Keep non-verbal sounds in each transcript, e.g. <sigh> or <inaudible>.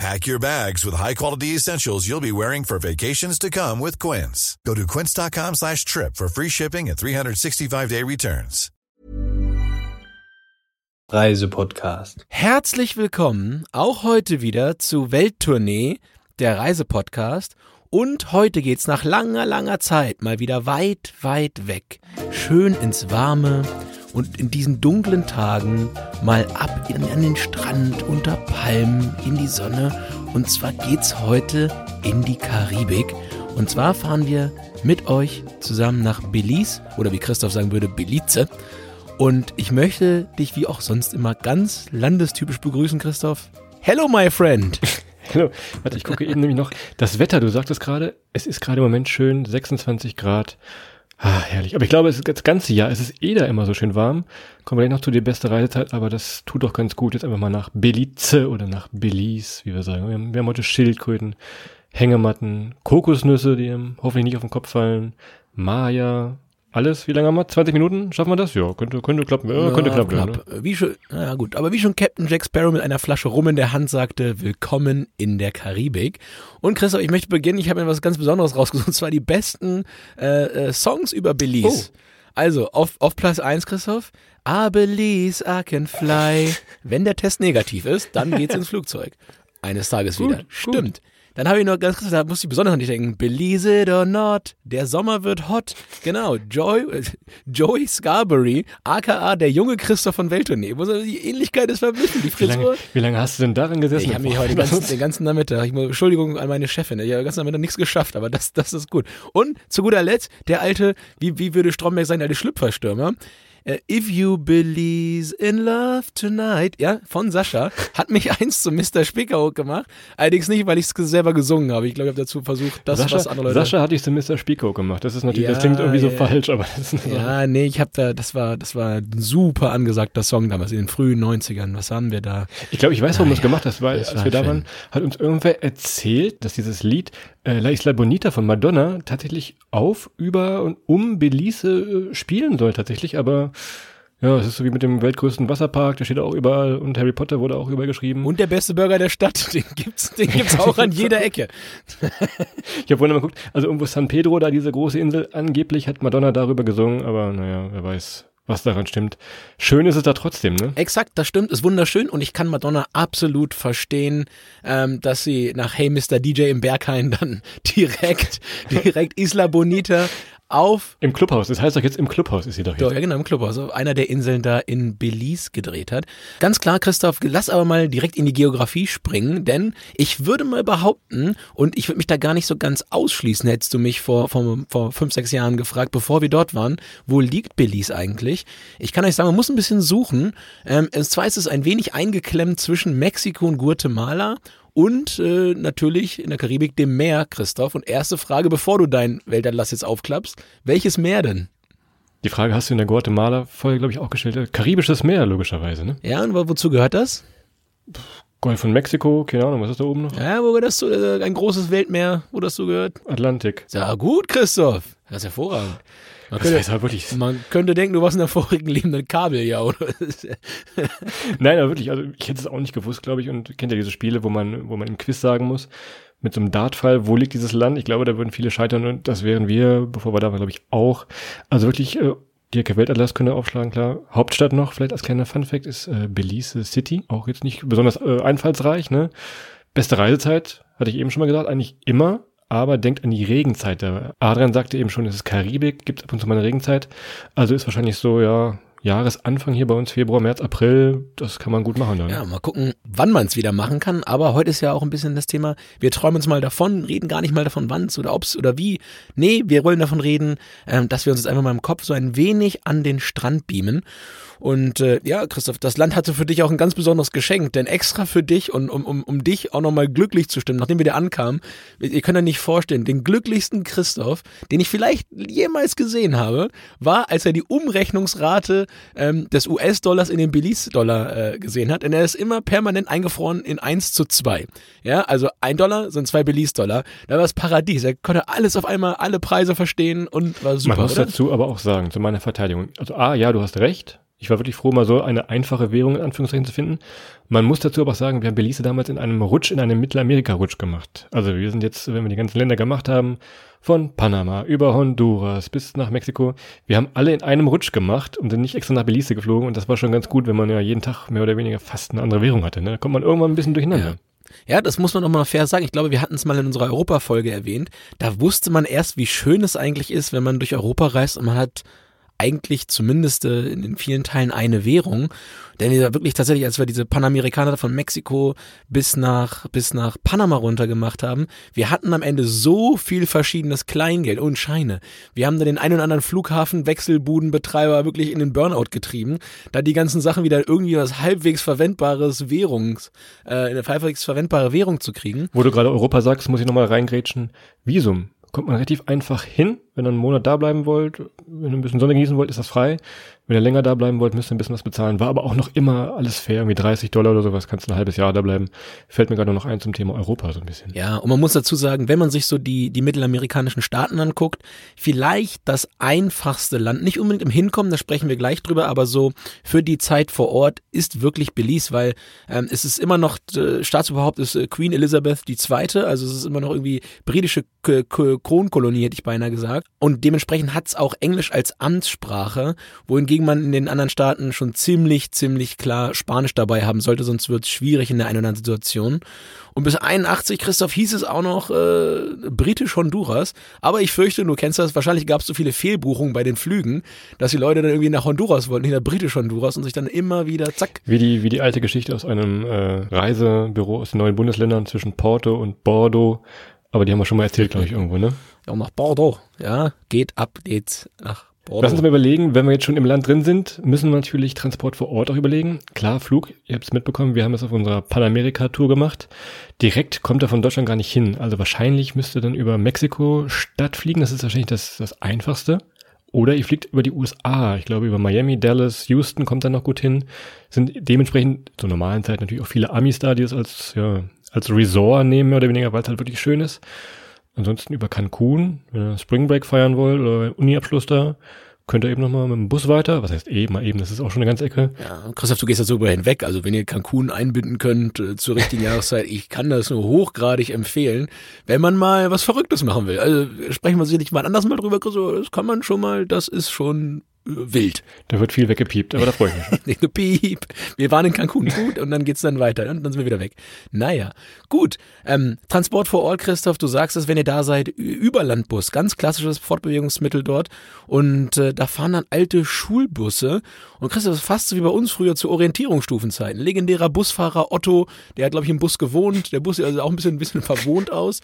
Pack your bags with high-quality essentials you'll be wearing for vacations to come with Quince. Go to quince.com slash trip for free shipping and 365-day returns. Reisepodcast. Herzlich willkommen auch heute wieder zu Welttournee, der Reisepodcast. Und heute geht's nach langer, langer Zeit mal wieder weit, weit weg. Schön ins Warme und in diesen dunklen Tagen mal ab in, an den Strand, unter Palmen, in die Sonne. Und zwar geht's heute in die Karibik. Und zwar fahren wir mit euch zusammen nach Belize oder wie Christoph sagen würde, Belize. Und ich möchte dich wie auch sonst immer ganz landestypisch begrüßen, Christoph. Hello, my friend. <laughs> Hallo, warte, ich gucke eben nämlich noch. Das Wetter, du sagtest gerade, es ist gerade im Moment schön, 26 Grad. Ah, herrlich. Aber ich glaube, es ist das ganze Jahr, es ist eh da immer so schön warm. Kommen wir gleich noch zu der beste Reisezeit, aber das tut doch ganz gut. Jetzt einfach mal nach Belize oder nach Belize, wie wir sagen. Wir haben, wir haben heute Schildkröten, Hängematten, Kokosnüsse, die hoffentlich nicht auf den Kopf fallen, Maya, alles, wie lange haben wir? 20 Minuten? Schaffen wir das? Ja, könnte, könnte klappen. Ja, könnte klappen. knapp. Ne? Wie schon, na gut, aber wie schon Captain Jack Sparrow mit einer Flasche Rum in der Hand sagte, willkommen in der Karibik. Und Christoph, ich möchte beginnen, ich habe mir was ganz Besonderes rausgesucht, und zwar die besten äh, äh, Songs über Belize. Oh. Also, auf, auf Platz 1, Christoph, I Belize, I can fly. <laughs> Wenn der Test negativ ist, dann geht's <laughs> ins Flugzeug. Eines Tages Gut, wieder. gut. Dann habe ich noch ganz kurz, da muss ich besonders an dich denken. Belize it or not, der Sommer wird hot. Genau, Joy, <laughs> Joey Scarberry, aka der junge Christoph von Welttournee. Die Ähnlichkeit ist verblüffend, die Wie lange, Frisur. wie lange hast du denn daran gesessen? Ich habe mich heute den ganzen, den ganzen Nachmittag, ich Entschuldigung an meine Chefin, ich habe den ganzen Nachmittag nichts geschafft, aber das, das ist gut. Und zu guter Letzt, der alte, wie, wie würde Stromberg sagen, der alte Schlüpferstürmer, If You Believe in Love Tonight, ja, von Sascha, hat mich <laughs> eins zu Mr. Spiekerhook gemacht. Allerdings nicht, weil ich es selber gesungen habe. Ich glaube, ich habe dazu versucht, das, was Sascha, andere Leute. Sascha hatte ich zu Mr. Spiko gemacht. Das ist natürlich, Ja, das klingt irgendwie so ja. falsch, aber das ist Sache. ja, nee, ich habe da, das war, das war ein super angesagter Song damals in den frühen 90ern. Was haben wir da? Ich glaube, ich weiß, warum du es gemacht hast, weil als war wir da waren, hat uns irgendwer erzählt, dass dieses Lied äh, La Isla Bonita von Madonna tatsächlich auf, über und um Belize äh, spielen soll tatsächlich, aber ja, es ist so wie mit dem weltgrößten Wasserpark, der steht auch überall und Harry Potter wurde auch überall geschrieben. Und der beste Burger der Stadt, <laughs> den gibt's, den gibt's auch an jeder Ecke. <laughs> ich habe vorhin mal geguckt, also irgendwo San Pedro, da diese große Insel, angeblich hat Madonna darüber gesungen, aber naja, wer weiß, was daran stimmt. Schön ist es da trotzdem, ne? Exakt, das stimmt, ist wunderschön und ich kann Madonna absolut verstehen, ähm, dass sie nach Hey Mr. DJ im Berghain dann <laughs> direkt, direkt Isla Bonita auf Im Clubhaus, das heißt doch jetzt im Clubhaus ist sie doch Ja, jetzt. ja, genau, im Clubhaus. Also einer der Inseln da in Belize gedreht hat. Ganz klar, Christoph, lass aber mal direkt in die Geografie springen, denn ich würde mal behaupten, und ich würde mich da gar nicht so ganz ausschließen, hättest du mich vor, vor, vor fünf, sechs Jahren gefragt, bevor wir dort waren, wo liegt Belize eigentlich? Ich kann euch sagen, man muss ein bisschen suchen. Ähm, und zwar ist es ein wenig eingeklemmt zwischen Mexiko und Guatemala und äh, natürlich in der Karibik dem Meer, Christoph. Und erste Frage, bevor du dein Weltatlas jetzt aufklappst, welches Meer denn? Die Frage hast du in der Guatemala-Folge, glaube ich, auch gestellt. Äh, Karibisches Meer, logischerweise, ne? Ja, und wo- wozu gehört das? Golf von Mexiko, keine Ahnung, was ist da oben noch? Ja, wo gehört das zu? Äh, ein großes Weltmeer, wo das zugehört? Atlantik. Ja, gut, Christoph. Das ist hervorragend. Man Das könnte, heißt aber wirklich. man könnte denken, du warst in der vorigen lebenden Kabel, ja, oder? <laughs> Nein, aber wirklich, also ich hätte es auch nicht gewusst, glaube ich, und kennt ja diese Spiele, wo man, wo man im Quiz sagen muss, mit so einem Dartfall, wo liegt dieses Land? Ich glaube, da würden viele scheitern und das wären wir, bevor wir da waren, glaube ich, auch. Also wirklich, äh, Dirk Weltatlas könnte aufschlagen, klar. Hauptstadt noch, vielleicht als kleiner Funfact, ist äh, Belize City. Auch jetzt nicht besonders äh, einfallsreich, ne? Beste Reisezeit, hatte ich eben schon mal gesagt, eigentlich immer. Aber denkt an die Regenzeit. Adrian sagte eben schon, es ist Karibik, gibt ab und zu mal eine Regenzeit. Also ist wahrscheinlich so, ja, Jahresanfang hier bei uns, Februar, März, April, das kann man gut machen dann. Ja, mal gucken, wann man es wieder machen kann. Aber heute ist ja auch ein bisschen das Thema, wir träumen uns mal davon, reden gar nicht mal davon, wann es oder ob es oder wie. Nee, wir wollen davon reden, ähm, dass wir uns jetzt einfach mal im Kopf so ein wenig an den Strand beamen. Und äh, ja, Christoph, das Land hatte für dich auch ein ganz besonderes Geschenk, denn extra für dich und um, um, um dich auch nochmal glücklich zu stimmen, nachdem wir dir ankamen, ihr könnt euch nicht vorstellen, den glücklichsten Christoph, den ich vielleicht jemals gesehen habe, war, als er die Umrechnungsrate ähm, des US-Dollars in den Belize-Dollar äh, gesehen hat. Denn er ist immer permanent eingefroren in 1 zu 2. Ja, also ein Dollar sind zwei Belize-Dollar. Da war es Paradies. Er konnte alles auf einmal, alle Preise verstehen und war super. Man muss oder? dazu aber auch sagen, zu meiner Verteidigung. Also A, ja, du hast recht. Ich war wirklich froh, mal so eine einfache Währung in Anführungszeichen zu finden. Man muss dazu aber auch sagen, wir haben Belize damals in einem Rutsch, in einem Mittelamerika-Rutsch gemacht. Also wir sind jetzt, wenn wir die ganzen Länder gemacht haben, von Panama über Honduras bis nach Mexiko, wir haben alle in einem Rutsch gemacht und sind nicht extra nach Belize geflogen und das war schon ganz gut, wenn man ja jeden Tag mehr oder weniger fast eine andere Währung hatte. Ne? Da kommt man irgendwann ein bisschen durcheinander. Ja, das muss man auch mal fair sagen. Ich glaube, wir hatten es mal in unserer Europa-Folge erwähnt. Da wusste man erst, wie schön es eigentlich ist, wenn man durch Europa reist und man hat eigentlich zumindest äh, in vielen Teilen eine Währung. Denn wir wirklich tatsächlich, als wir diese Panamerikaner von Mexiko bis nach, bis nach Panama runter gemacht haben, wir hatten am Ende so viel verschiedenes Kleingeld und Scheine. Wir haben da den einen oder anderen Flughafen, Wechselbudenbetreiber wirklich in den Burnout getrieben, da die ganzen Sachen wieder irgendwie was halbwegs verwendbares Währungs, äh, eine halbwegs verwendbare Währung zu kriegen. Wo du gerade Europa sagst, muss ich nochmal reingrätschen. Visum kommt man relativ einfach hin. Wenn ihr einen Monat da bleiben wollt, wenn ihr ein bisschen Sonne genießen wollt, ist das frei. Wenn ihr länger da bleiben wollt, müsst ihr ein bisschen was bezahlen. War aber auch noch immer alles fair, irgendwie 30 Dollar oder sowas, kannst ein halbes Jahr da bleiben. Fällt mir gerade noch ein zum Thema Europa so ein bisschen. Ja, und man muss dazu sagen, wenn man sich so die, die mittelamerikanischen Staaten anguckt, vielleicht das einfachste Land, nicht unbedingt im Hinkommen, da sprechen wir gleich drüber, aber so für die Zeit vor Ort ist wirklich Belize, weil ähm, es ist immer noch, äh, Staatsoberhaupt ist äh, Queen Elizabeth II., also es ist immer noch irgendwie britische K K Kronkolonie, hätte ich beinahe gesagt. Und dementsprechend hat's auch Englisch als Amtssprache, wohingegen man in den anderen Staaten schon ziemlich, ziemlich klar Spanisch dabei haben sollte, sonst wird's schwierig in der einen oder anderen Situation. Und bis 81, Christoph, hieß es auch noch äh, britisch-Honduras. Aber ich fürchte, du kennst das, wahrscheinlich gab es so viele Fehlbuchungen bei den Flügen, dass die Leute dann irgendwie nach Honduras wollten, nach britisch-Honduras und sich dann immer wieder zack. Wie die, wie die alte Geschichte aus einem äh, Reisebüro aus den neuen Bundesländern zwischen Porto und Bordeaux. Aber die haben wir schon mal erzählt, glaube ich, irgendwo, ne? Ja, nach Bordeaux. Ja, geht ab, geht's nach Bordeaux. Lass uns mal überlegen, wenn wir jetzt schon im Land drin sind, müssen wir natürlich Transport vor Ort auch überlegen. Klar, Flug, ihr habt es mitbekommen, wir haben es auf unserer Panamerika-Tour gemacht. Direkt kommt er von Deutschland gar nicht hin. Also wahrscheinlich müsste dann über Mexiko-Stadt fliegen, das ist wahrscheinlich das, das Einfachste. Oder ihr fliegt über die USA. Ich glaube, über Miami, Dallas, Houston kommt dann noch gut hin. Sind dementsprechend zur normalen Zeit natürlich auch viele Amis da, die es als, ja, als Resort nehmen, mehr oder weniger, weil es halt wirklich schön ist. Ansonsten über Cancun, wenn ihr Spring Break feiern wollt oder Uniabschluss da, könnt ihr eben nochmal mit dem Bus weiter. Was heißt eben, mal eben, das ist auch schon eine ganze Ecke. Ja, Christoph, du gehst da so über hinweg. Also wenn ihr Cancun einbinden könnt äh, zur richtigen Jahreszeit, ich kann das nur hochgradig empfehlen, wenn man mal was Verrücktes machen will. Also sprechen wir sicherlich mal anders mal drüber, Christoph, das kann man schon mal, das ist schon wild. Da wird viel weggepiept, aber da freue ich mich. <laughs> Nicht nur piep. Wir waren in Cancun, gut, und dann geht's dann weiter und dann sind wir wieder weg. Naja, gut. Ähm, Transport vor Ort, Christoph, du sagst es, wenn ihr da seid, Überlandbus, ganz klassisches Fortbewegungsmittel dort. Und äh, da fahren dann alte Schulbusse. Und Christoph, das ist fast so wie bei uns früher zu Orientierungsstufenzeiten. Legendärer Busfahrer Otto, der hat, glaube ich, im Bus gewohnt. Der Bus sieht also auch ein bisschen, ein bisschen verwohnt aus.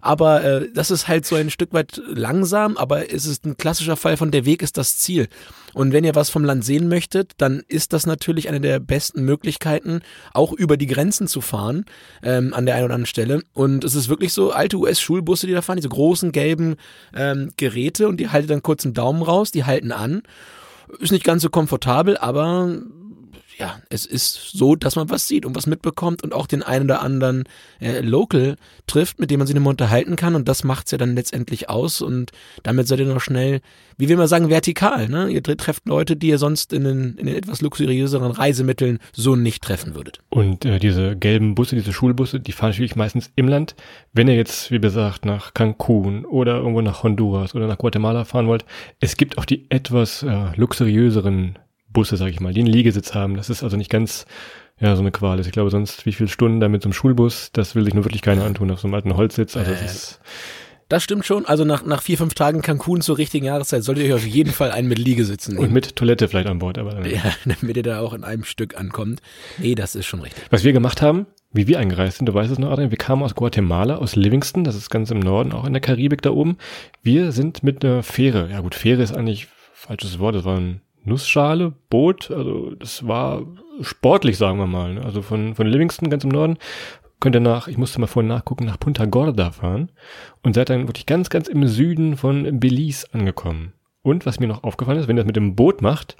Aber äh, das ist halt so ein Stück weit langsam, aber es ist ein klassischer Fall von der Weg ist das Ziel. Und wenn ihr was vom Land sehen möchtet, dann ist das natürlich eine der besten Möglichkeiten, auch über die Grenzen zu fahren, ähm, an der einen oder anderen Stelle. Und es ist wirklich so, alte US-Schulbusse, die da fahren, diese großen gelben ähm, Geräte und die halten dann kurz einen Daumen raus, die halten an. Ist nicht ganz so komfortabel, aber ja, es ist so, dass man was sieht und was mitbekommt und auch den einen oder anderen äh, Local trifft, mit dem man sich nochmal unterhalten kann und das macht's ja dann letztendlich aus und damit seid ihr noch schnell, wie will man sagen, vertikal. Ne? Ihr tre- trefft Leute, die ihr sonst in den, in den etwas luxuriöseren Reisemitteln so nicht treffen würdet. Und äh, diese gelben Busse, diese Schulbusse, die fahren natürlich meistens im Land. Wenn ihr jetzt, wie gesagt, nach Cancun oder irgendwo nach Honduras oder nach Guatemala fahren wollt, es gibt auch die etwas äh, luxuriöseren Busse, sag ich mal, die einen Liegesitz haben. Das ist also nicht ganz ja so eine Qual. ist. Ich glaube sonst, wie viele Stunden da mit so einem Schulbus, das will sich nur wirklich keiner antun auf so einem alten Holzsitz. Also das ist Das stimmt schon. Also nach, nach vier, fünf Tagen Cancun zur richtigen Jahreszeit solltet ihr euch auf jeden Fall einen mit Liegesitzen nehmen. Und mit Toilette vielleicht an Bord, aber dann. ja, <laughs> damit ihr da auch in einem Stück ankommt. Nee, das ist schon richtig. Was wir gemacht haben, wie wir eingereist sind, du weißt es noch, Adrian, wir kamen aus Guatemala, aus Livingston, das ist ganz im Norden, auch in der Karibik da oben. Wir sind mit einer Fähre, ja gut, Fähre ist eigentlich falsches Wort, das war ein Nussschale, Boot, also das war sportlich, sagen wir mal. ne? Also von, von Livingston ganz im Norden könnt ihr nach, ich musste mal vorhin nachgucken, nach Punta Gorda fahren und seid dann wirklich ganz, ganz im Süden von Belize angekommen. Und was mir noch aufgefallen ist, wenn ihr das mit dem Boot macht,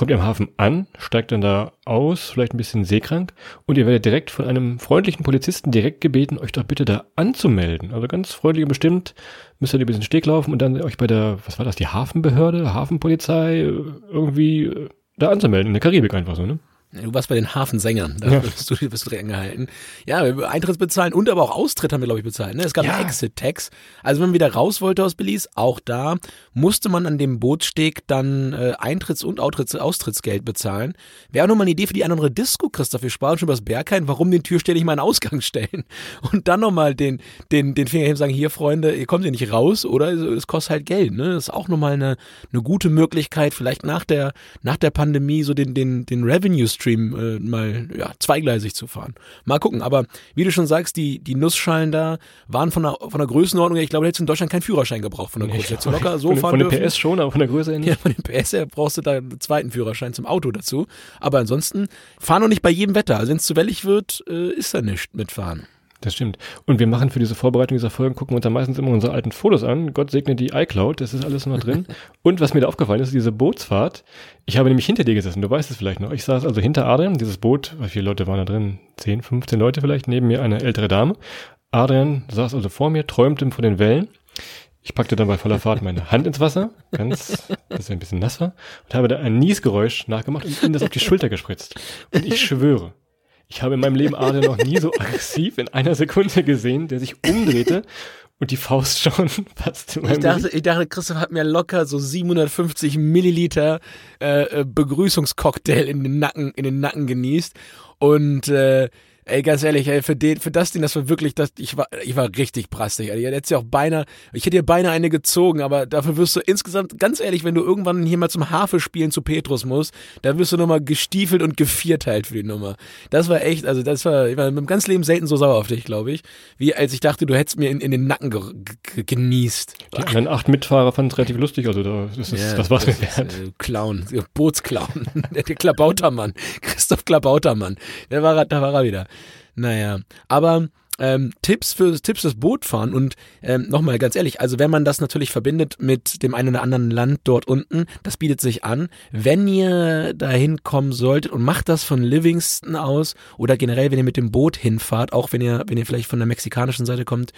kommt ihr am Hafen an, steigt dann da aus, vielleicht ein bisschen seekrank und ihr werdet direkt von einem freundlichen Polizisten direkt gebeten, euch doch bitte da anzumelden. Also ganz freundlich und bestimmt müsst ihr ein bisschen Steg laufen und dann euch bei der, was war das, die Hafenbehörde, Hafenpolizei äh, irgendwie äh, da anzumelden, in der Karibik einfach so, ne? Du warst bei den Hafensängern, da Ja. bist, du, bist du dran gehalten. Ja, wir Eintritt bezahlen und aber auch Austritt haben wir, glaube ich, bezahlt. Ne? Es gab Ja. Exit-Tax. Also wenn man wieder raus wollte aus Belize, auch da musste man an dem Bootssteg dann äh, Eintritts- und Austritts Austrittsgeld bezahlen. Wäre auch nochmal eine Idee für die andere Disco, Christoph. Wir sparen schon über das Berghain. Warum den Türsteher nicht mal einen Ausgang stellen? Und dann nochmal den, den, den Finger heben und sagen, hier Freunde, ihr kommt hier nicht raus oder es kostet halt Geld. Ne? Das ist auch nochmal eine, eine gute Möglichkeit, vielleicht nach der, nach der Pandemie so den, den, den Revenue-Stream äh, mal ja, zweigleisig zu fahren. Mal gucken. Aber wie du schon sagst, die, die Nussschalen da waren von der, von der Größenordnung, her, ich glaube, da hättest du in Deutschland keinen Führerschein gebraucht von der Größe. Hättest du locker so von, fahren von der dürfen. PS schon, aber von der Größe her nicht. Ja, von den PS her brauchst du da einen zweiten Führerschein zum Auto dazu. Aber ansonsten, fahr noch nicht bei jedem Wetter. Also wenn es zu wellig wird, äh, ist da nichts mitfahren. Das stimmt. Und wir machen für diese Vorbereitung dieser Folgen, gucken uns dann meistens immer unsere alten Fotos an. Gott segne die iCloud, das ist alles noch drin. <laughs> Und was mir da aufgefallen ist, diese Bootsfahrt. Ich habe nämlich hinter dir gesessen, du weißt es vielleicht noch. Ich saß also hinter Adrian, dieses Boot, wie viele Leute waren da drin? 10, 15 Leute vielleicht, neben mir eine ältere Dame. Adrian saß also vor mir, träumte vor den Wellen. Ich packte dann bei voller Fahrt meine Hand ins Wasser, ganz, dass er ein bisschen nass war, und habe da ein Niesgeräusch nachgemacht und ihm das auf die Schulter gespritzt. Und ich schwöre, ich habe in meinem Leben Adrian noch nie so <laughs> aggressiv in einer Sekunde gesehen, der sich umdrehte und die Faust schon <laughs> in Ich dachte, ich dachte, Christoph hat mir locker so 750 Milliliter äh, äh, Begrüßungscocktail in den Nacken, in den Nacken genießt. Und äh, ey, ganz ehrlich, ey, für, den, für das Ding, das war wirklich, das, ich war, ich war richtig prastig. Alter. Ich hätte ja auch beinahe, ich hätte dir beinahe eine gezogen, aber dafür wirst du insgesamt, ganz ehrlich, wenn du irgendwann hier mal zum Harfe spielen zu Petrus musst, da wirst du nochmal gestiefelt und gevierteilt für die Nummer. Das war echt, also das war, ich war im ganzen Leben selten so sauer auf dich, glaube ich, wie als ich dachte, du hättest mir in, in den Nacken ge ge genießt. Die anderen acht Mitfahrer fanden es relativ lustig, also da, das, ist, Ja, das war's mir ist, wert. Äh, Clown, Bootsclown, <laughs> der Klabautermann, Christoph Klabautermann, der war, da war er wieder. Naja, aber ähm, Tipps für Tipps fürs Bootfahren und ähm, nochmal ganz ehrlich, also wenn man das natürlich verbindet mit dem einen oder anderen Land dort unten, das bietet sich an. Wenn ihr dahin kommen solltet und macht das von Livingston aus oder generell, wenn ihr mit dem Boot hinfahrt, auch wenn ihr, wenn ihr vielleicht von der mexikanischen Seite kommt,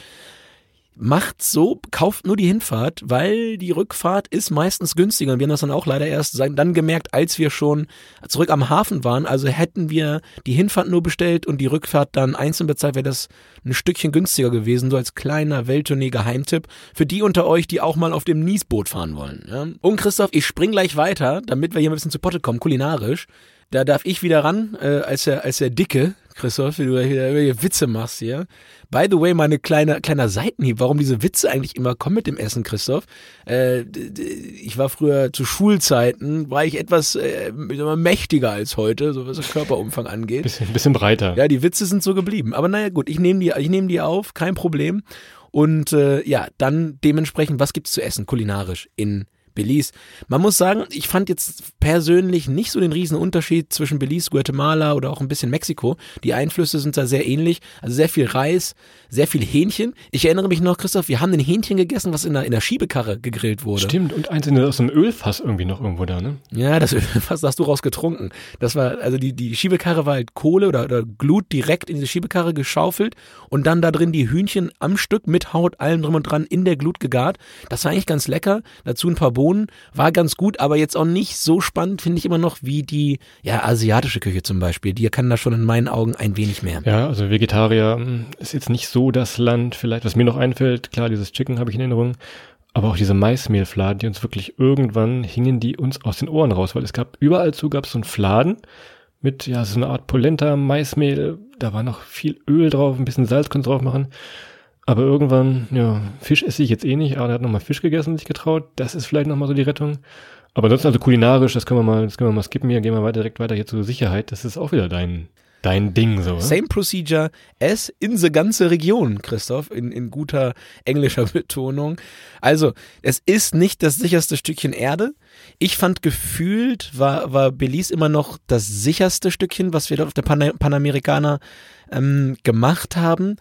macht so, kauft nur die Hinfahrt, weil die Rückfahrt ist meistens günstiger. Und wir haben das dann auch leider erst dann gemerkt, als wir schon zurück am Hafen waren. Also hätten wir die Hinfahrt nur bestellt und die Rückfahrt dann einzeln bezahlt, wäre das ein Stückchen günstiger gewesen. So als kleiner Welttournee-Geheimtipp für die unter euch, die auch mal auf dem Niesboot fahren wollen. Ja? Und Christoph, ich spring gleich weiter, damit wir hier ein bisschen zu Potte kommen, kulinarisch. Da darf ich wieder ran, äh, als der, als der Dicke, Christoph, wie du wieder irgendwelche Witze machst hier. By the way, meine kleine, kleiner Seitenhieb, warum diese Witze eigentlich immer kommen mit dem Essen, Christoph. Äh, ich war früher zu Schulzeiten, war ich etwas äh, mal, mächtiger als heute, so was den Körperumfang angeht. Bisschen, bisschen breiter. Ja, die Witze sind so geblieben. Aber naja, gut, ich nehme die, ich nehme die auf, kein Problem. Und äh, ja, dann dementsprechend, was gibt's zu essen kulinarisch in Belize? Man muss sagen, ich fand jetzt persönlich nicht so den riesen Unterschied zwischen Belize, Guatemala oder auch ein bisschen Mexiko. Die Einflüsse sind da sehr ähnlich. Also sehr viel Reis, sehr viel Hähnchen. Ich erinnere mich noch, Christoph, wir haben ein Hähnchen gegessen, was in der, in der Schiebekarre gegrillt wurde. Stimmt, und eins in, aus dem Ölfass irgendwie noch irgendwo da, ne? Ja, das <laughs> was hast du rausgetrunken? Das war, also die, die Schiebekarre war halt Kohle oder, oder Glut direkt in diese Schiebekarre geschaufelt und dann da drin die Hühnchen am Stück mit Haut, allem drum und dran in der Glut gegart. Das war eigentlich ganz lecker. Dazu ein paar Bohnen. War ganz gut, aber jetzt auch nicht so spannend, finde ich immer noch, wie die, ja, asiatische Küche zum Beispiel. Die kann da schon in meinen Augen ein wenig mehr. Ja, also Vegetarier mh, ist jetzt nicht so das Land vielleicht, was mir noch einfällt. Klar, dieses Chicken habe ich in Erinnerung. Aber auch diese Maismehlfladen, die uns wirklich irgendwann hingen die uns aus den Ohren raus, weil es gab überall zu gab es so einen Fladen mit ja so eine Art Polenta Maismehl, da war noch viel Öl drauf, ein bisschen Salz konnte drauf machen. Aber irgendwann, ja, Fisch esse ich jetzt eh nicht, aber er hat nochmal Fisch gegessen, sich getraut. Das ist vielleicht nochmal so die Rettung. Aber ansonsten also kulinarisch, das können wir mal, das können wir mal skippen hier, gehen wir weiter, direkt weiter hier zur Sicherheit. Das ist auch wieder dein, dein Ding so. Same procedure as in the ganze Region, Christoph, in, in guter englischer <laughs> Betonung. Also, es ist nicht das sicherste Stückchen Erde. Ich fand gefühlt, war, war Belize immer noch das sicherste Stückchen, was wir dort auf der Pana Panamericana ähm, gemacht haben.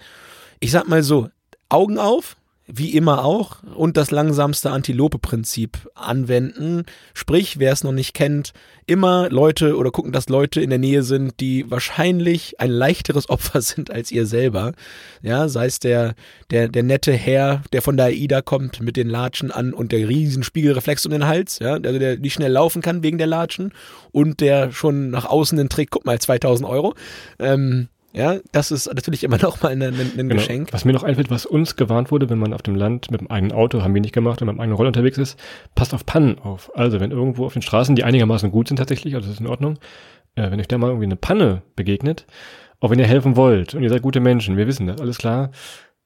Ich sag mal so, Augen auf, wie immer auch, und das langsamste Antilope-Prinzip anwenden. Sprich, wer es noch nicht kennt, immer Leute oder gucken, dass Leute in der Nähe sind, die wahrscheinlich ein leichteres Opfer <laughs> sind als ihr selber. Ja, sei es der, der, der nette Herr, der von der AIDA kommt mit den Latschen an und der riesen Spiegelreflex um den Hals, ja, also der nicht schnell laufen kann wegen der Latschen und der schon nach außen den Trick, guck mal, 2000 Euro. Ähm, ja, das ist natürlich immer <laughs> noch mal ein, ein, ein Genau. Geschenk. Was mir noch einfällt, was uns gewarnt wurde, wenn man auf dem Land mit dem eigenen Auto, haben wir nicht gemacht, wenn man mit dem eigenen Roller unterwegs ist, passt auf Pannen auf. Also, wenn irgendwo auf den Straßen, die einigermaßen gut sind tatsächlich, also das ist in Ordnung, äh, wenn euch da mal irgendwie eine Panne begegnet, auch wenn ihr helfen wollt und ihr seid gute Menschen, wir wissen das, alles klar,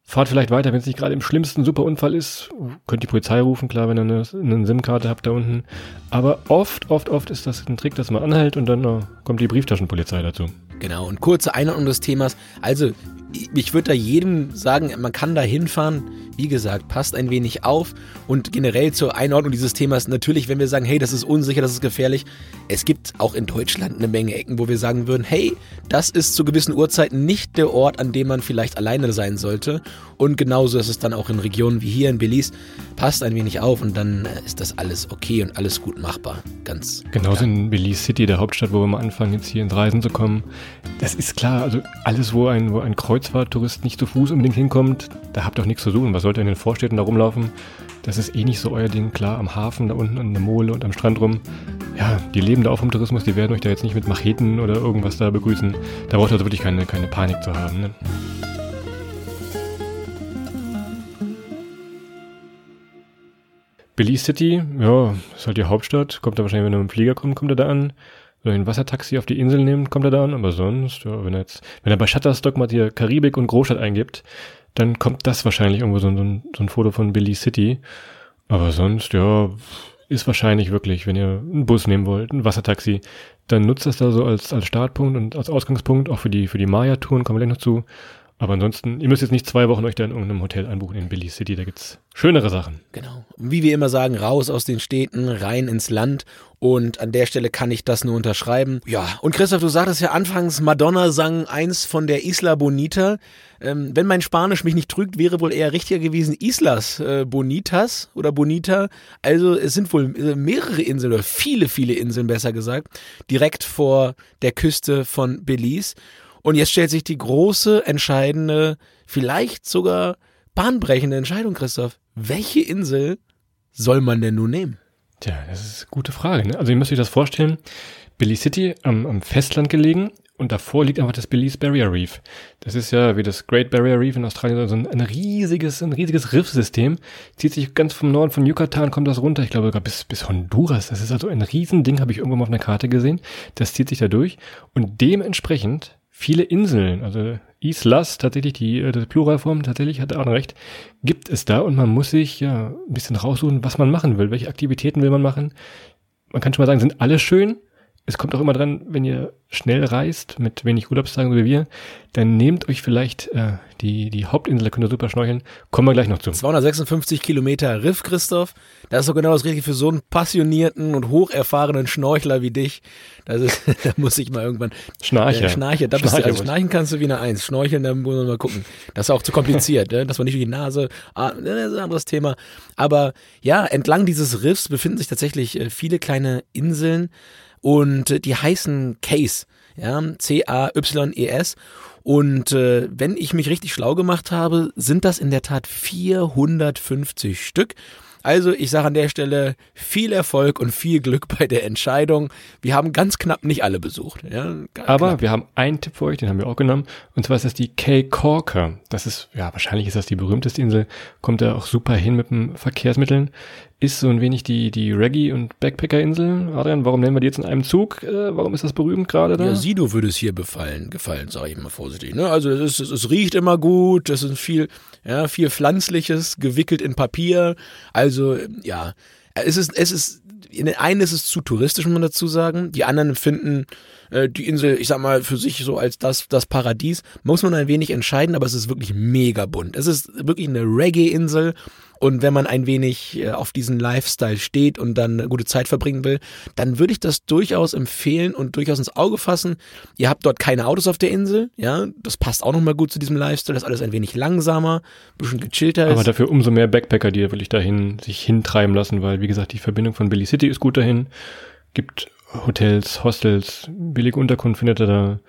fahrt vielleicht weiter, wenn es nicht gerade im schlimmsten Superunfall ist, könnt die Polizei rufen, klar, wenn ihr eine, eine SIM-Karte habt da unten. Aber oft, oft, oft ist das ein Trick, dass man anhält und dann äh, kommt die Brieftaschenpolizei dazu. Genau, und kurze Einordnung des Themas. Also, ich würde da jedem sagen, man kann da hinfahren. Wie gesagt, passt ein wenig auf. Und generell zur Einordnung dieses Themas, natürlich, wenn wir sagen, hey, das ist unsicher, das ist gefährlich. Es gibt auch in Deutschland eine Menge Ecken, wo wir sagen würden, hey, das ist zu gewissen Uhrzeiten nicht der Ort, an dem man vielleicht alleine sein sollte. Und genauso ist es dann auch in Regionen wie hier in Belize. Passt ein wenig auf und dann äh, ist das alles okay und alles gut machbar. Ganz. Genauso in Belize City, der Hauptstadt, wo wir mal anfangen, jetzt hier ins Reisen zu kommen. Das ist klar, also alles, wo ein, wo ein Kreuzfahrttourist nicht zu Fuß unbedingt hinkommt, da habt ihr auch nichts zu suchen. Was sollt ihr in den Vorstädten da rumlaufen? Das ist eh nicht so euer Ding. Klar, am Hafen, da unten an der Mole und am Strand rum. Ja, die leben da auch vom Tourismus, die werden euch da jetzt nicht mit Macheten oder irgendwas da begrüßen. Da braucht ihr also wirklich keine, keine Panik zu haben. Ne? Belize City, ja, ist halt die Hauptstadt. Kommt da wahrscheinlich, wenn er mit dem Flieger kommt, kommt er da an. Wenn er ein Wassertaxi auf die Insel nimmt, kommt er da an. Aber sonst, ja, wenn er jetzt, wenn er bei Shutterstock mal hier Karibik und Großstadt eingibt, dann kommt das wahrscheinlich irgendwo so, so, ein, so ein Foto von Belize City. Aber sonst, ja, ist wahrscheinlich wirklich, wenn ihr einen Bus nehmen wollt, ein Wassertaxi, dann nutzt das da so als, als Startpunkt und als Ausgangspunkt, auch für die, für die Maya-Touren, kommen wir gleich noch zu. Aber ansonsten, ihr müsst jetzt nicht zwei Wochen euch da in irgendeinem Hotel einbuchen in Belize City, da gibt's schönere Sachen. Genau. Wie wir immer sagen, raus aus den Städten, rein ins Land. Und an der Stelle kann ich das nur unterschreiben. Ja, und Christoph, du sagtest ja anfangs, Madonna sang eins von der Isla Bonita. Ähm, wenn mein Spanisch mich nicht trügt, wäre wohl eher richtiger gewesen Islas äh, Bonitas oder Bonita. Also es sind wohl äh, mehrere Inseln oder viele, viele Inseln besser gesagt, direkt vor der Küste von Belize. Und jetzt stellt sich die große, entscheidende, vielleicht sogar bahnbrechende Entscheidung, Christoph. Welche Insel soll man denn nun nehmen? Tja, das ist eine gute Frage. Ne? Also ihr müsst euch das vorstellen, Belize City am, am Festland gelegen und davor liegt einfach das Belize Barrier Reef. Das ist ja wie das Great Barrier Reef in Australien, also ein, ein riesiges, ein riesiges Riffsystem. Zieht sich ganz vom Norden von Yucatan, kommt das runter, ich glaube sogar bis, bis Honduras. Das ist also ein Riesending, habe ich irgendwo mal auf einer Karte gesehen. Das zieht sich da durch und dementsprechend viele Inseln, also Islas, tatsächlich die, äh, die Pluralform, tatsächlich hat Arne recht, gibt es da und man muss sich ja ein bisschen raussuchen, was man machen will, welche Aktivitäten will man machen. Man kann schon mal sagen, sind alle schön. Es kommt auch immer dran, wenn ihr schnell reist, mit wenig Urlaubstagen so wie wir, dann nehmt euch vielleicht äh, die, die Hauptinsel, da könnt ihr super schnorcheln. Kommen wir gleich noch zu. 256 Kilometer Riff, Christoph. Das ist doch genau das Richtige für so einen passionierten und hocherfahrenen Schnorchler wie dich. Das ist, <laughs> da muss ich mal irgendwann. Schnarcher. Äh, Schnarcher, da bist du, Schnarcher also schnarchen kannst du wie eine Eins. Schnorcheln, da muss man mal gucken. Das ist auch zu kompliziert, ne? dass man nicht durch die Nase, ah, das ist ein anderes Thema. Aber ja, entlang dieses Riffs befinden sich tatsächlich äh, viele kleine Inseln und äh, die heißen Case, ja, C-A-Y-E-S. Und äh, wenn ich mich richtig schlau gemacht habe, sind das in der Tat 450 Stück. Also ich sage an der Stelle viel Erfolg und viel Glück <laughs> bei der Entscheidung. Wir haben ganz knapp nicht alle besucht. Ja, Aber knapp. wir haben einen Tipp für euch, den haben wir auch genommen. Und zwar ist das die Cape Corker. Das ist, ja, wahrscheinlich ist das die berühmteste Insel. Kommt da auch super hin mit den Verkehrsmitteln. Ist so ein wenig die, die Reggae- und Backpacker-Insel. Adrian, warum nennen wir die jetzt in einem Zug? Äh, warum ist das berühmt gerade da? Ja, Sido würde es hier befallen, gefallen, sage ich mal vorsichtig. Ne? Also es, ist, es riecht immer gut, es ist viel, ja, viel Pflanzliches, gewickelt in Papier. Also ja, es ist, es ist, in den einen ist es zu touristisch, muss man dazu sagen. Die anderen finden äh, die Insel, ich sag mal, für sich so als das, das Paradies. Muss man ein wenig entscheiden, aber es ist wirklich mega bunt. Es ist wirklich eine Reggae-Insel. Und wenn man ein wenig äh, auf diesen Lifestyle steht und dann eine gute Zeit verbringen will, dann würde ich das durchaus empfehlen und durchaus ins Auge fassen. Ihr habt dort keine Autos auf der Insel, ja, das passt auch nochmal gut zu diesem Lifestyle, das alles ein wenig langsamer, ein bisschen gechillter ist. Aber dafür umso mehr Backpacker, die wirklich dahin sich hintreiben lassen, weil, wie gesagt, die Verbindung von Billy City ist gut dahin. Gibt Hotels, Hostels, billige Unterkunft findet ihr da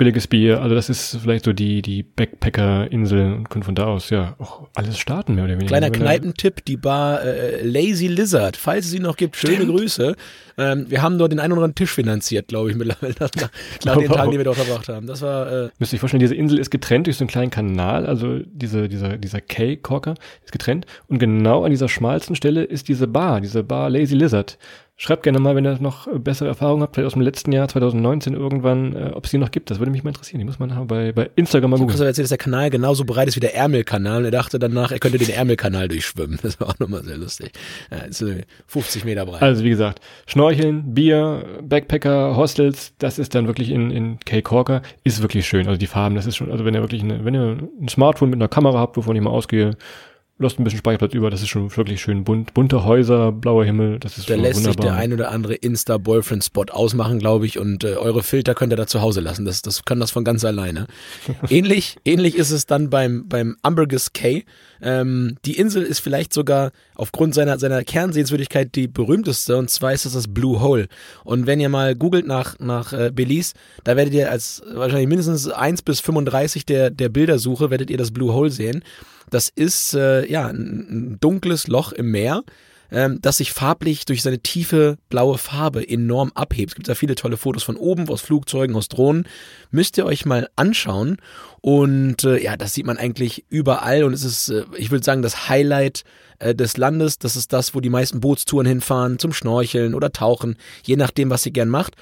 billiges Bier. Also das ist vielleicht so die, die Backpacker-Insel und können von da aus ja auch alles starten, mehr oder weniger. Kleiner Kneipentipp, die Bar äh, Lazy Lizard, falls es sie noch gibt, schöne Stimmt. Grüße. Ähm, wir haben dort den einen oder anderen Tisch finanziert, glaube ich, mittlerweile, <laughs> nach, nach den Tagen, die wir dort verbracht haben. Das war... Äh Müsst ihr euch vorstellen, diese Insel ist getrennt durch so einen kleinen Kanal, also diese, dieser, dieser K-Corker ist getrennt und genau an dieser schmalsten Stelle ist diese Bar, diese Bar Lazy Lizard. Schreibt gerne mal, wenn ihr noch bessere Erfahrungen habt, vielleicht aus dem letzten Jahr, 2019 irgendwann, äh, ob es die noch gibt. Das würde mich mal interessieren. Die muss man bei, bei Instagram mal googeln. Ich habe erzählt, dass der Kanal genauso breit ist wie der Ärmelkanal. Er dachte danach, er könnte den Ärmelkanal durchschwimmen. Das war auch nochmal sehr lustig. Ja, ist 50 Meter breit. Also wie gesagt, Schnorcheln, Bier, Backpacker, Hostels, das ist dann wirklich in, in Cape Corker, ist wirklich schön. Also die Farben, das ist schon, also wenn ihr wirklich eine, wenn ihr ein Smartphone mit einer Kamera habt, wovon ich mal ausgehe, lässt ein bisschen Speicherplatz über. Das ist schon wirklich schön bunt. Bunte Häuser, blauer Himmel, das ist Da lässt wunderbar. sich der ein oder andere Insta-Boyfriend-Spot ausmachen, glaube ich. Und äh, eure Filter könnt ihr da zu Hause lassen. Das, das kann das von ganz alleine. <laughs> ähnlich, ähnlich ist es dann beim, beim Ambergris Cay. Ähm, die Insel ist vielleicht sogar aufgrund seiner, seiner Kernsehenswürdigkeit die berühmteste. Und zwar ist das das Blue Hole. Und wenn ihr mal googelt nach, nach äh, Belize, da werdet ihr als wahrscheinlich mindestens 1 bis 35 der, der Bildersuche, werdet ihr das Blue Hole sehen. Das ist äh, ja ein, ein dunkles Loch im Meer, ähm, das sich farblich durch seine tiefe blaue Farbe enorm abhebt. Es gibt da viele tolle Fotos von oben, aus Flugzeugen, aus Drohnen. Müsst ihr euch mal anschauen. Und äh, ja, das sieht man eigentlich überall und es ist, äh, ich würde sagen, das Highlight äh, des Landes. Das ist das, wo die meisten Bootstouren hinfahren, zum Schnorcheln oder Tauchen, je nachdem, was ihr gern macht.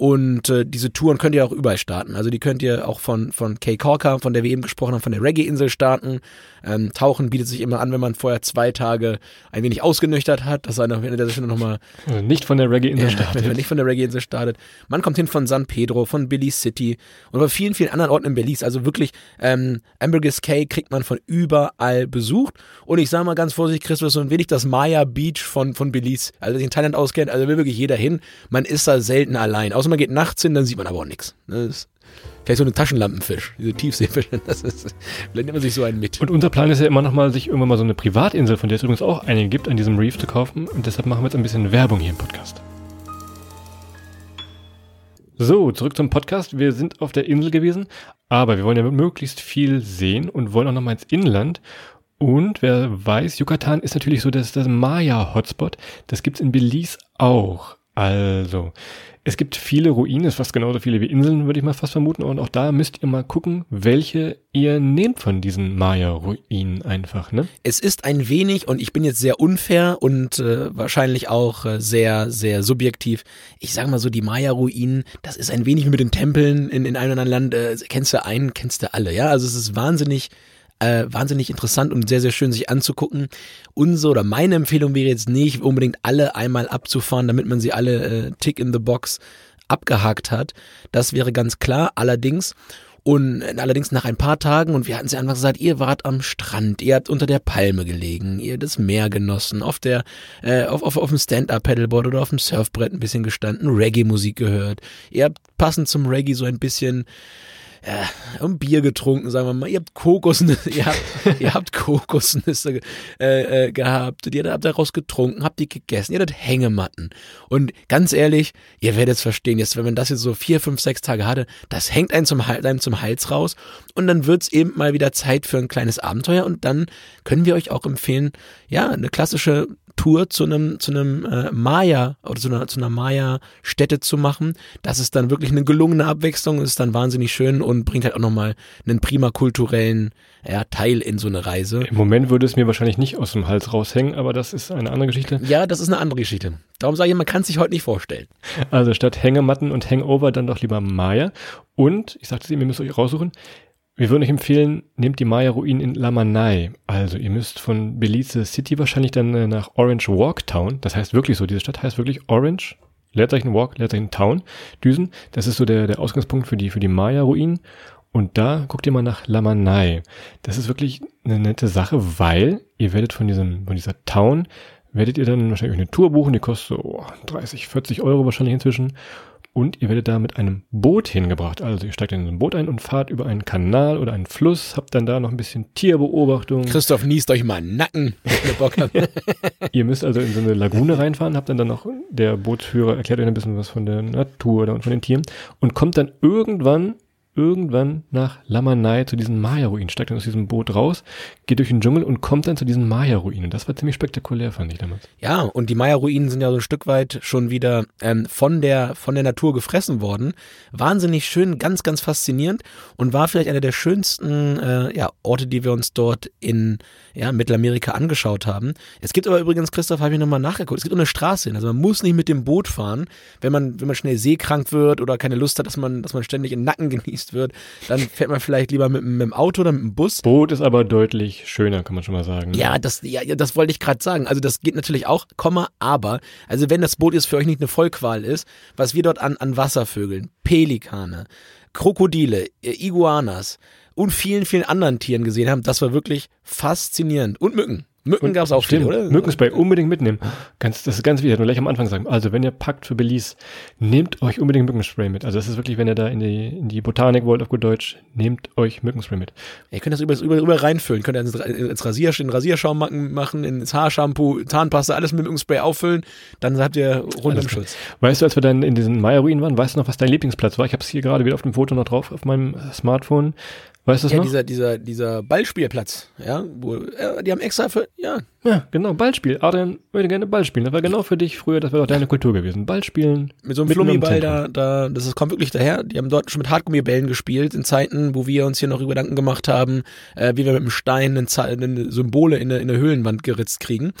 Und äh, diese Touren könnt ihr auch überall starten. Also die könnt ihr auch von, von Kay Corker, von der wir eben gesprochen haben, von der Reggae-Insel starten. Ähm, Tauchen bietet sich immer an, wenn man vorher zwei Tage ein wenig ausgenüchtert hat. Das sei noch Ende der Stunde nochmal. Also nicht von der Reggae-Insel ja, startet. Wenn man nicht von der Reggae-Insel startet. Man kommt hin von San Pedro, von Belize City und bei vielen, vielen anderen Orten in Belize. Also wirklich, ähm, Ambergris Cay kriegt man von überall besucht. Und ich sage mal ganz vorsichtig, Christus, so ein wenig das Maya Beach von, von Belize. Also, sich in Thailand auskennt, also will wirklich jeder hin. Man ist da selten allein. Außer man geht nachts hin, dann sieht man aber auch nichts. Ne? Vielleicht so ein Taschenlampenfisch, diese Tiefseefische, <laughs> das ist, blendet man sich so einen mit. Und unser Plan ist ja immer noch mal, sich irgendwann mal so eine Privatinsel, von der es übrigens auch einige gibt, an diesem Reef zu kaufen. Und deshalb machen wir jetzt ein bisschen Werbung hier im Podcast. So, zurück zum Podcast. Wir sind auf der Insel gewesen, aber wir wollen ja möglichst viel sehen und wollen auch noch mal ins Inland. Und wer weiß, Yucatan ist natürlich so das, das Maya-Hotspot. Das gibt's in Belize auch. Also, es gibt viele Ruinen, fast genauso viele wie Inseln, würde ich mal fast vermuten. Und auch da müsst ihr mal gucken, welche ihr nehmt von diesen Maya-Ruinen einfach, ne? Es ist ein wenig, und ich bin jetzt sehr unfair und äh, wahrscheinlich auch äh, sehr, sehr subjektiv. Ich sage mal so, die Maya-Ruinen, das ist ein wenig wie mit den Tempeln in, in einem oder anderen Land. Äh, kennst du einen, kennst du alle, ja? Also es ist wahnsinnig äh, wahnsinnig interessant und sehr, sehr schön sich anzugucken. Unsere oder meine Empfehlung wäre jetzt nicht unbedingt alle einmal abzufahren, damit man sie alle äh, tick in the box abgehakt hat. Das wäre ganz klar. Allerdings und allerdings nach ein paar Tagen, und wir hatten sie einfach gesagt, ihr wart am Strand, ihr habt unter der Palme gelegen, ihr das Meer genossen, auf der, äh, auf, auf, auf dem Stand-Up-Pedalboard oder auf dem Surfbrett ein bisschen gestanden, Reggae-Musik gehört. Ihr habt passend zum Reggae so ein bisschen äh, ein Bier getrunken, sagen wir mal. Ihr habt Kokosnüsse, <laughs> ihr habt, ihr habt Kokosnüsse äh, äh, gehabt, ihr habt daraus getrunken, habt die gegessen, ihr habt Hängematten. Und ganz ehrlich, ihr werdet es verstehen, jetzt, wenn man das jetzt so vier, fünf, sechs Tage hatte, das hängt einem zum, einem zum Hals raus und dann wird's eben mal wieder Zeit für ein kleines Abenteuer und dann können wir euch auch empfehlen, ja, eine klassische Tour zu einem zu einem äh, Maya oder zu einer zu einer Maya-Stätte zu machen. Das ist dann wirklich eine gelungene Abwechslung, ist dann wahnsinnig schön und bringt halt auch nochmal einen prima kulturellen ja, Teil in so eine Reise. Im Moment würde es mir wahrscheinlich nicht aus dem Hals raushängen, aber das ist eine andere Geschichte. Ja, das ist eine andere Geschichte. Darum sage ich, man kann es sich heute nicht vorstellen. Also statt Hängematten und Hangover dann doch lieber Maya. Und, ich sagte es Ihnen, ihr müsst euch raussuchen, wir würden euch empfehlen, nehmt die Maya-Ruinen in Lamanai. Also ihr müsst von Belize City wahrscheinlich dann äh, nach Orange Walk Town. Das heißt wirklich so, diese Stadt heißt wirklich Orange, Leerzeichen Walk, Leerzeichen Town, Düsen. Das ist so der, der Ausgangspunkt für die, für die Maya-Ruinen. Und da guckt ihr mal nach Lamanai. Das ist wirklich eine nette Sache, weil ihr werdet von diesem, von dieser Town, werdet ihr dann wahrscheinlich eine Tour buchen, die kostet so 30, 40 Euro wahrscheinlich inzwischen. Und ihr werdet da mit einem Boot hingebracht. Also ihr steigt in ein Boot ein und fahrt über einen Kanal oder einen Fluss, habt dann da noch ein bisschen Tierbeobachtung. Christoph niest euch mal einen Nacken, wenn ihr Bock habt. <laughs> ihr müsst also in so eine Lagune reinfahren, habt dann dann noch, der Bootsführer erklärt euch ein bisschen was von der Natur und von den Tieren und kommt dann irgendwann irgendwann nach Lamanai zu diesen Maya-Ruinen, steigt dann aus diesem Boot raus, geht durch den Dschungel und kommt dann zu diesen Maya-Ruinen. Das war ziemlich spektakulär, fand ich damals. Ja, und die Maya-Ruinen sind ja so ein Stück weit schon wieder ähm, von der von der Natur gefressen worden. Wahnsinnig schön, ganz, ganz faszinierend und war vielleicht einer der schönsten äh, ja, Orte, die wir uns dort in ja, Mittelamerika angeschaut haben. Es gibt aber übrigens, Christoph, habe ich nochmal nachgeguckt, es gibt auch eine Straße hin. Also man muss nicht mit dem Boot fahren, wenn man, wenn man schnell seekrank wird oder keine Lust hat, dass man, dass man ständig in den Nacken genießt wird, dann fährt man vielleicht lieber mit, mit dem Auto oder mit dem Bus. Boot ist aber deutlich schöner, kann man schon mal sagen. Ja, das, ja, das wollte ich gerade sagen. Also das geht natürlich auch, Komma, aber, also wenn das Boot jetzt für euch nicht eine Vollqual ist, was wir dort an, an Wasservögeln, Pelikane, Krokodile, Iguanas und vielen, vielen anderen Tieren gesehen haben, das war wirklich faszinierend. Und Mücken. Mücken gab es auch stimmt, viele, oder? Mückenspray unbedingt mitnehmen. Ganz, das ist ganz wichtig, nur gleich am Anfang sagen. Also wenn ihr packt für Belize, nehmt euch unbedingt Mückenspray mit. Also das ist wirklich, wenn ihr da in die, in die Botanik wollt, auf gut Deutsch, nehmt euch Mückenspray mit. Ihr könnt das überall über, über reinfüllen. Könnt ihr ins, ins Rasier, in Rasierschaum machen, ins Haarshampoo, Zahnpasta, alles mit Mückenspray auffüllen. Dann habt ihr rund im Schutz. Weißt du, als wir dann in diesen Maya-Ruinen waren, weißt du noch, was dein Lieblingsplatz war? Ich habe es hier gerade wieder auf dem Foto noch drauf, auf meinem Smartphone. Weißt du das ja, noch? dieser, dieser, dieser Ballspielplatz, ja, wo, äh, die haben extra für, ja. Ja, genau, Ballspiel. Adrian würde gerne Ball spielen. Das war genau für dich früher, das wäre doch deine Kultur gewesen. Ballspielen. Mit so einem Flummiball da, da, das ist, kommt wirklich daher. Die haben dort schon mit Hartgummibällen gespielt, in Zeiten, wo wir uns hier noch über Gedanken gemacht haben, äh, wie wir mit dem Stein einen, einen Symbole in eine, in eine Höhlenwand geritzt kriegen.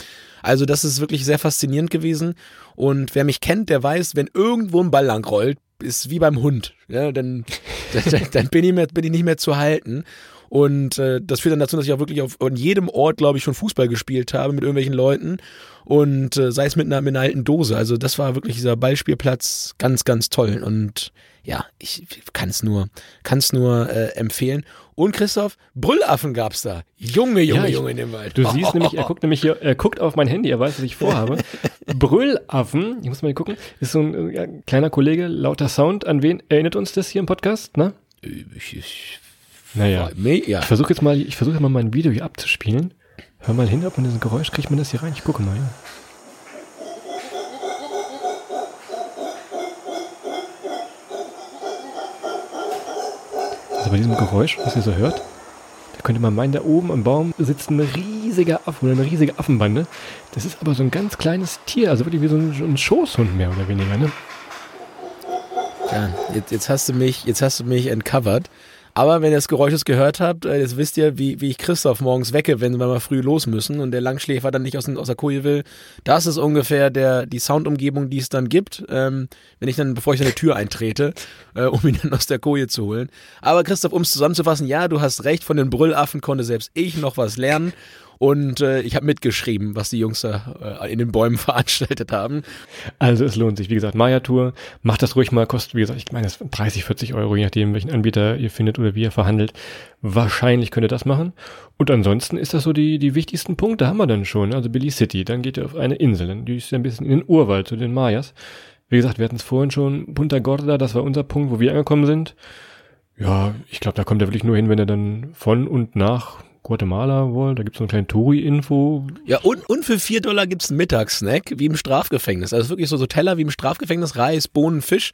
Also das ist wirklich sehr faszinierend gewesen. Und wer mich kennt, der weiß, wenn irgendwo ein Ball lang rollt, ist wie beim Hund. Ja, dann, <laughs> dann, dann bin, ich mehr, bin ich nicht mehr zu halten. Und äh, das führt dann dazu, dass ich auch wirklich auf an jedem Ort, glaube ich, schon Fußball gespielt habe mit irgendwelchen Leuten. Und äh, sei es mit einer, mit einer alten Dose. Also das war wirklich dieser Ballspielplatz ganz, ganz toll. Und ja, ich kann es nur, kann's nur äh, empfehlen. Und Christoph, Brüllaffen gab's da. Junge, Junge, Ja, ich- Junge in dem Wald. Du siehst nämlich, er guckt nämlich hier, er guckt auf mein Handy, er weiß, was ich vorhabe. <laughs> Brüllaffen, ich muss mal hier gucken, ist so ein äh, kleiner Kollege, lauter Sound. An wen erinnert uns das hier im Podcast, ne? Ich, ich, Naja. Ja. Ich versuche jetzt mal, ich versuche mal mein Video hier abzuspielen. Hör mal hin, ob man dieses Geräusch kriegt man das hier rein. Ich gucke mal, ja. Also bei diesem Geräusch, was ihr so hört, da könnte man meinen, da oben am Baum sitzt ein riesiger Affe oder eine riesige Affenbande. Das ist aber so ein ganz kleines Tier, also wirklich wie so ein, ein Schoßhund mehr oder weniger, ne? Ja, jetzt, jetzt hast du mich, jetzt hast du mich entcovered. Aber wenn ihr das Geräusch jetzt gehört habt, äh, jetzt wisst ihr, wie, wie ich Christoph morgens wecke, wenn wir mal früh los müssen und der Langschläfer dann nicht aus, aus der Koje will. Das ist ungefähr der, die Soundumgebung, die es dann gibt, ähm, wenn ich dann, bevor ich die Tür eintrete, äh, um ihn dann aus der Koje zu holen. Aber Christoph, um es zusammenzufassen, ja, du hast recht, von den Brüllaffen konnte selbst ich noch was lernen. Und äh, ich habe mitgeschrieben, was die Jungs da äh, in den Bäumen <laughs> veranstaltet haben. Also es lohnt sich. Wie gesagt, Maya-Tour, macht das ruhig mal, kostet, wie gesagt, ich meine, sind 30, 40 Euro, je nachdem, welchen Anbieter ihr findet oder wie ihr verhandelt. Wahrscheinlich könnt ihr das machen. Und ansonsten ist das so die, die wichtigsten Punkte haben wir dann schon. Also Billy City, dann geht ihr auf eine Insel, die ist ein bisschen in den Urwald zu den Mayas. Wie gesagt, wir hatten es vorhin schon, Punta Gorda, das war unser Punkt, wo wir angekommen sind. Ja, ich glaube, da kommt er wirklich nur hin, wenn er dann von und nach Guatemala wohl. Da gibt es so eine kleine Touri-Info. Ja, und, und für vier Dollar gibt's einen Mittagssnack, wie im Strafgefängnis. Also wirklich so, so Teller wie im Strafgefängnis, Reis, Bohnen, Fisch.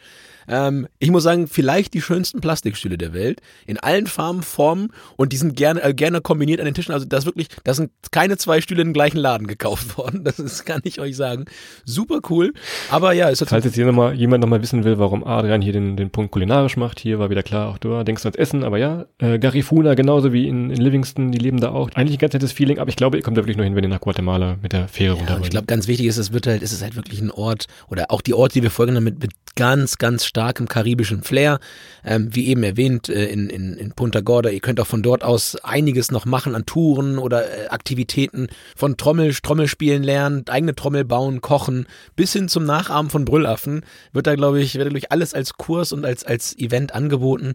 Ähm, ich muss sagen, vielleicht die schönsten Plastikstühle der Welt. In allen Farben, Formen und die sind gerne, äh, gerne kombiniert an den Tischen. Also das wirklich, das sind keine zwei Stühle im gleichen Laden gekauft <laughs> worden. Das ist, kann ich euch sagen. Super cool. Aber ja, ist Falls jetzt hier noch mal, jemand nochmal wissen will, warum Adrian hier den, den Punkt kulinarisch macht, hier war wieder klar, auch du denkst ans Essen, aber ja, äh, Garifuna genauso wie in, in Livingston, die leben da auch. Eigentlich ein ganz nettes Feeling, aber ich glaube, ihr kommt da wirklich nur hin, wenn ihr nach Guatemala mit der Fähre Ja, runter ich glaube, ganz wichtig ist, es wird halt, es ist halt wirklich ein Ort oder auch die Orte, die wir folgen, mit, mit ganz, ganz starkem karibischen Flair. Ähm, wie eben erwähnt, äh, in, in, in Punta Gorda, ihr könnt auch von dort aus einiges noch machen an Touren oder äh, Aktivitäten von Trommel, Trommelspielen lernen, eigene Trommel bauen, kochen, bis hin zum Nachahmen von Brüllaffen. Wird da, glaube ich, wird da, alles als Kurs und als, als Event angeboten.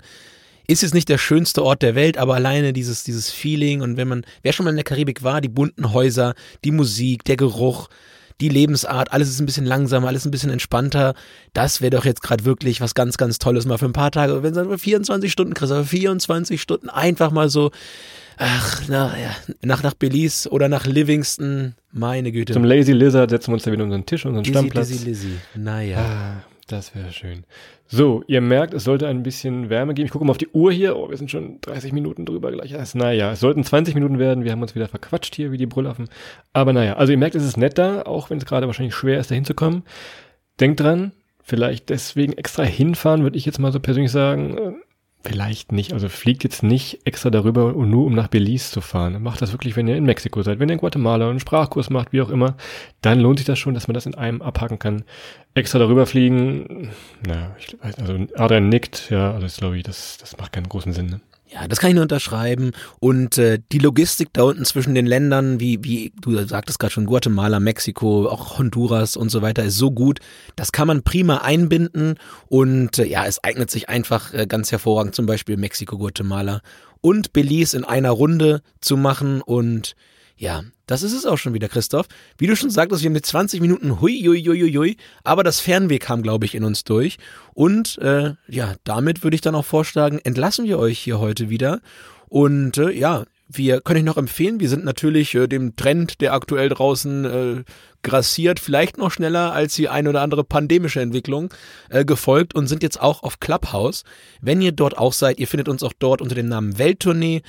Ist jetzt nicht der schönste Ort der Welt, aber alleine dieses, dieses Feeling und wenn man, wer schon mal in der Karibik war, die bunten Häuser, die Musik, der Geruch, die Lebensart, alles ist ein bisschen langsamer, alles ein bisschen entspannter. Das wäre doch jetzt gerade wirklich was ganz, ganz Tolles mal für ein paar Tage. Wenn du 24 Stunden kriegst, aber 24 Stunden einfach mal so, ach, na, ja, nach, nach Belize oder nach Livingston, meine Güte. Zum Lazy Lizard setzen wir uns da wieder unseren Tisch, unseren Lizzy, Stammplatz. Lizzy, Lizzy. Naja. Ah, das wäre schön. So, ihr merkt, es sollte ein bisschen Wärme geben. Ich gucke mal auf die Uhr hier. Oh, wir sind schon 30 Minuten drüber gleich. Also, naja, es sollten 20 Minuten werden. Wir haben uns wieder verquatscht hier wie die Brüllaffen. Aber naja, also ihr merkt, es ist nett da, auch wenn es gerade wahrscheinlich schwer ist, da hinzukommen. Denkt dran, vielleicht deswegen extra hinfahren, würde ich jetzt mal so persönlich sagen. Vielleicht nicht. Also fliegt jetzt nicht extra darüber, und nur um nach Belize zu fahren. Macht das wirklich, wenn ihr in Mexiko seid, wenn ihr in Guatemala einen Sprachkurs macht, wie auch immer, dann lohnt sich das schon, dass man das in einem abhaken kann. Extra darüber fliegen, na, ich, also Adrian nickt, ja, also das glaube ich, das, das macht keinen großen Sinn. Ne? Ja, das kann ich nur unterschreiben. Und äh, die Logistik da unten zwischen den Ländern, wie, wie du sagtest gerade schon, Guatemala, Mexiko, auch Honduras und so weiter, ist so gut. Das kann man prima einbinden und äh, ja, es eignet sich einfach äh, ganz hervorragend, zum Beispiel Mexiko, Guatemala und Belize in einer Runde zu machen. Und ja, das ist es auch schon wieder, Christoph. Wie du schon sagtest, wir haben mit 20 Minuten hui, hui, hui, hui, hui, aber das Fernweh kam, glaube ich, in uns durch. Und äh, ja, damit würde ich dann auch vorschlagen, entlassen wir euch hier heute wieder. Und äh, ja, wir können euch noch empfehlen, wir sind natürlich äh, dem Trend, der aktuell draußen äh, grassiert, vielleicht noch schneller als die ein oder andere pandemische Entwicklung äh, gefolgt und sind jetzt auch auf Clubhouse. Wenn ihr dort auch seid, ihr findet uns auch dort unter dem Namen Welttournee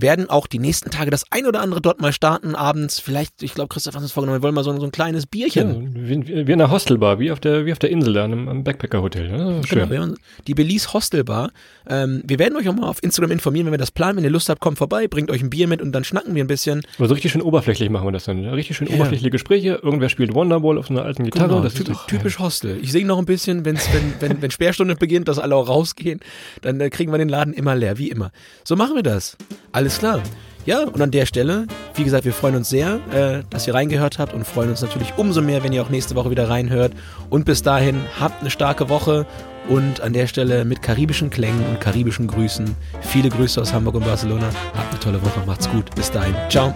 werden auch die nächsten Tage das ein oder andere dort mal starten, abends. Vielleicht, ich glaube, Christoph hat uns vorgenommen, wir wollen mal so, so ein kleines Ja, Bierchen. wie, wie in einer Hostelbar, wie auf der, wie auf der Insel da, am, am Backpacker-Hotel. Ja, schön. Genau, wir haben die Belize Hostelbar. Ähm, wir werden euch auch mal auf Instagram informieren, wenn wir das planen. Wenn ihr Lust habt, kommt vorbei, bringt euch ein Bier mit und dann schnacken wir ein bisschen. Aber so richtig schön oberflächlich machen wir das dann. Richtig schön Ja. oberflächliche Gespräche. Irgendwer spielt Wonderball auf so einer alten Gitarre. Genau, das ist doch, typisch Hostel. Ich singe noch ein bisschen, wenn's, wenn, wenn, wenn Sperrstunde beginnt, dass alle auch rausgehen, dann äh, kriegen wir den Laden immer leer, wie immer. So machen wir das. Alles klar. Ja, und an der Stelle, wie gesagt, wir freuen uns sehr, äh, dass ihr reingehört habt und freuen uns natürlich umso mehr, wenn ihr auch nächste Woche wieder reinhört. Und bis dahin, habt eine starke Woche und an der Stelle mit karibischen Klängen und karibischen Grüßen. Viele Grüße aus Hamburg und Barcelona. Habt eine tolle Woche, macht's gut. Bis dahin. Ciao.